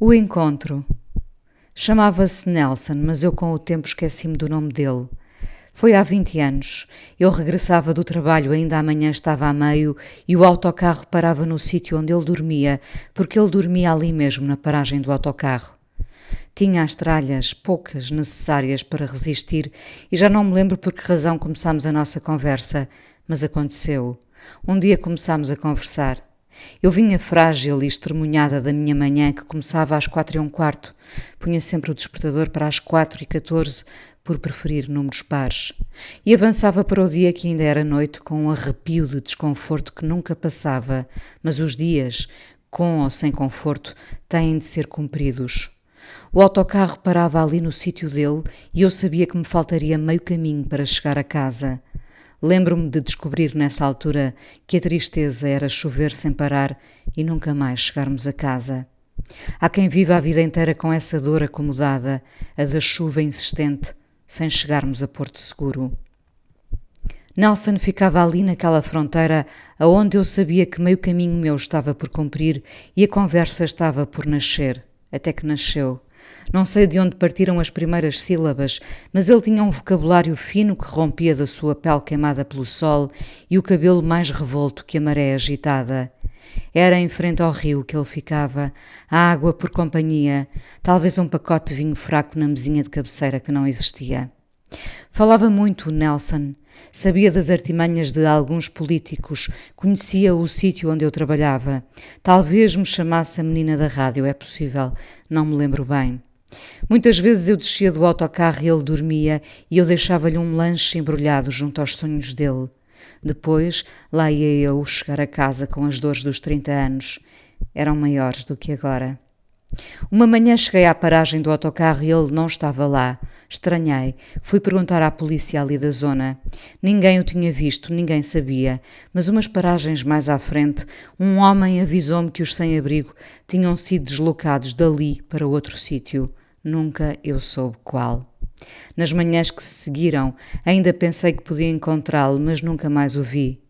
O encontro. Chamava-se Nelson, mas eu com o tempo esqueci-me do nome dele. Foi há 20 anos. Eu regressava do trabalho, ainda amanhã estava a meio, e o autocarro parava no sítio onde ele dormia, porque ele dormia ali mesmo, na paragem do autocarro. Tinha as tralhas, poucas, necessárias para resistir, e já não me lembro por que razão começámos a nossa conversa, mas aconteceu. Um dia começámos a conversar. Eu vinha frágil e estremunhada da minha manhã, que começava às quatro e um quarto. Punha sempre o despertador para as quatro e quatorze, por preferir números pares. E avançava para o dia que ainda era noite, com um arrepio de desconforto que nunca passava, mas os dias, com ou sem conforto, têm de ser cumpridos. O autocarro parava ali no sítio dele e eu sabia que me faltaria meio caminho para chegar a casa. Lembro-me de descobrir nessa altura que a tristeza era chover sem parar e nunca mais chegarmos a casa. Há quem viva a vida inteira com essa dor acomodada, a da chuva insistente, sem chegarmos a Porto Seguro. Nelson ficava ali naquela fronteira aonde eu sabia que meio caminho meu estava por cumprir e a conversa estava por nascer, até que nasceu. Não sei de onde partiram as primeiras sílabas, mas ele tinha um vocabulário fino que rompia da sua pele queimada pelo sol e o cabelo mais revolto que a maré agitada. Era em frente ao rio que ele ficava, a água por companhia, talvez um pacote de vinho fraco na mesinha de cabeceira que não existia. Falava muito Nelson, sabia das artimanhas de alguns políticos, conhecia o sítio onde eu trabalhava. Talvez me chamasse a menina da rádio, é possível, não me lembro bem. Muitas vezes eu descia do autocarro e ele dormia e eu deixava-lhe um lanche embrulhado junto aos sonhos dele. Depois, lá ia eu chegar a casa com as dores dos 30 anos. Eram maiores do que agora. Uma manhã cheguei à paragem do autocarro e ele não estava lá. Estranhei. Fui perguntar à polícia ali da zona. Ninguém o tinha visto, ninguém sabia. Mas umas paragens mais à frente, um homem avisou-me que os sem-abrigo tinham sido deslocados dali para outro sítio. Nunca eu soube qual. Nas manhãs que se seguiram, ainda pensei que podia encontrá-lo, mas nunca mais o vi.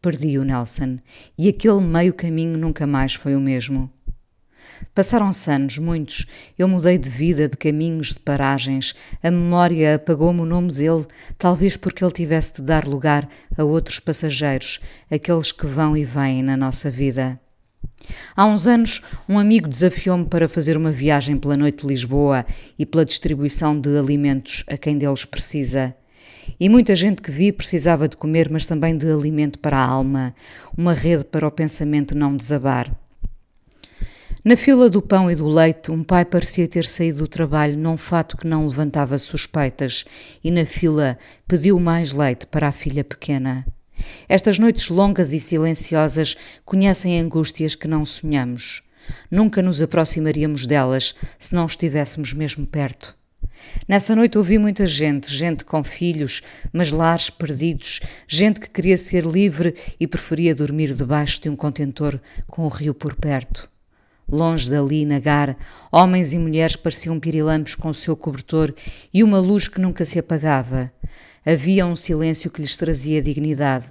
Perdi o Nelson, e aquele meio caminho nunca mais foi o mesmo. Passaram-se anos, muitos. Eu mudei de vida, de caminhos, de paragens. A memória apagou-me o nome dele, talvez porque ele tivesse de dar lugar a outros passageiros, aqueles que vão e vêm na nossa vida. Há uns anos, um amigo desafiou-me para fazer uma viagem pela noite de Lisboa e pela distribuição de alimentos a quem deles precisa. E muita gente que vi precisava de comer, mas também de alimento para a alma, uma rede para o pensamento não desabar. Na fila do pão e do leite, um pai parecia ter saído do trabalho num fato que não levantava suspeitas, e na fila pediu mais leite para a filha pequena. Estas noites longas e silenciosas conhecem angústias que não sonhamos. Nunca nos aproximaríamos delas se não estivéssemos mesmo perto. Nessa noite ouvi muita gente, gente com filhos, mas lares perdidos, gente que queria ser livre e preferia dormir debaixo de um contentor com o rio por perto. Longe dali, na gar, homens e mulheres pareciam pirilampos com o seu cobertor e uma luz que nunca se apagava. Havia um silêncio que lhes trazia dignidade.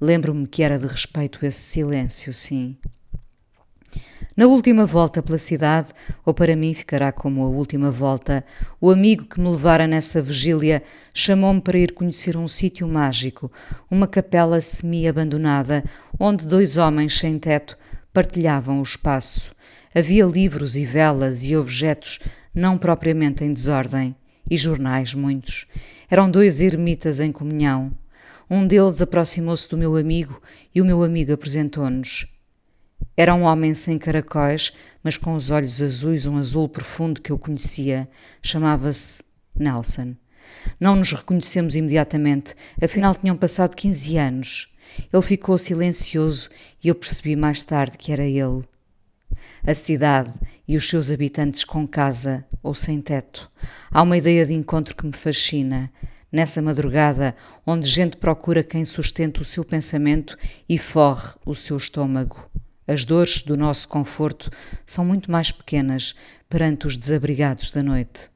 Lembro-me que era de respeito esse silêncio, sim. Na última volta pela cidade, ou para mim ficará como a última volta, o amigo que me levara nessa vigília chamou-me para ir conhecer um sítio mágico, uma capela semi-abandonada, onde dois homens sem teto partilhavam o espaço. Havia livros e velas e objetos, não propriamente em desordem, e jornais muitos. Eram dois ermitas em comunhão. Um deles aproximou-se do meu amigo e o meu amigo apresentou-nos. Era um homem sem caracóis, mas com os olhos azuis, um azul profundo que eu conhecia. Chamava-se Nelson. Não nos reconhecemos imediatamente, afinal tinham passado 15 anos. Ele ficou silencioso e eu percebi mais tarde que era ele a cidade e os seus habitantes com casa ou sem teto. Há uma ideia de encontro que me fascina. Nessa madrugada, onde gente procura quem sustenta o seu pensamento e forre o seu estômago. As dores do nosso conforto são muito mais pequenas perante os desabrigados da noite.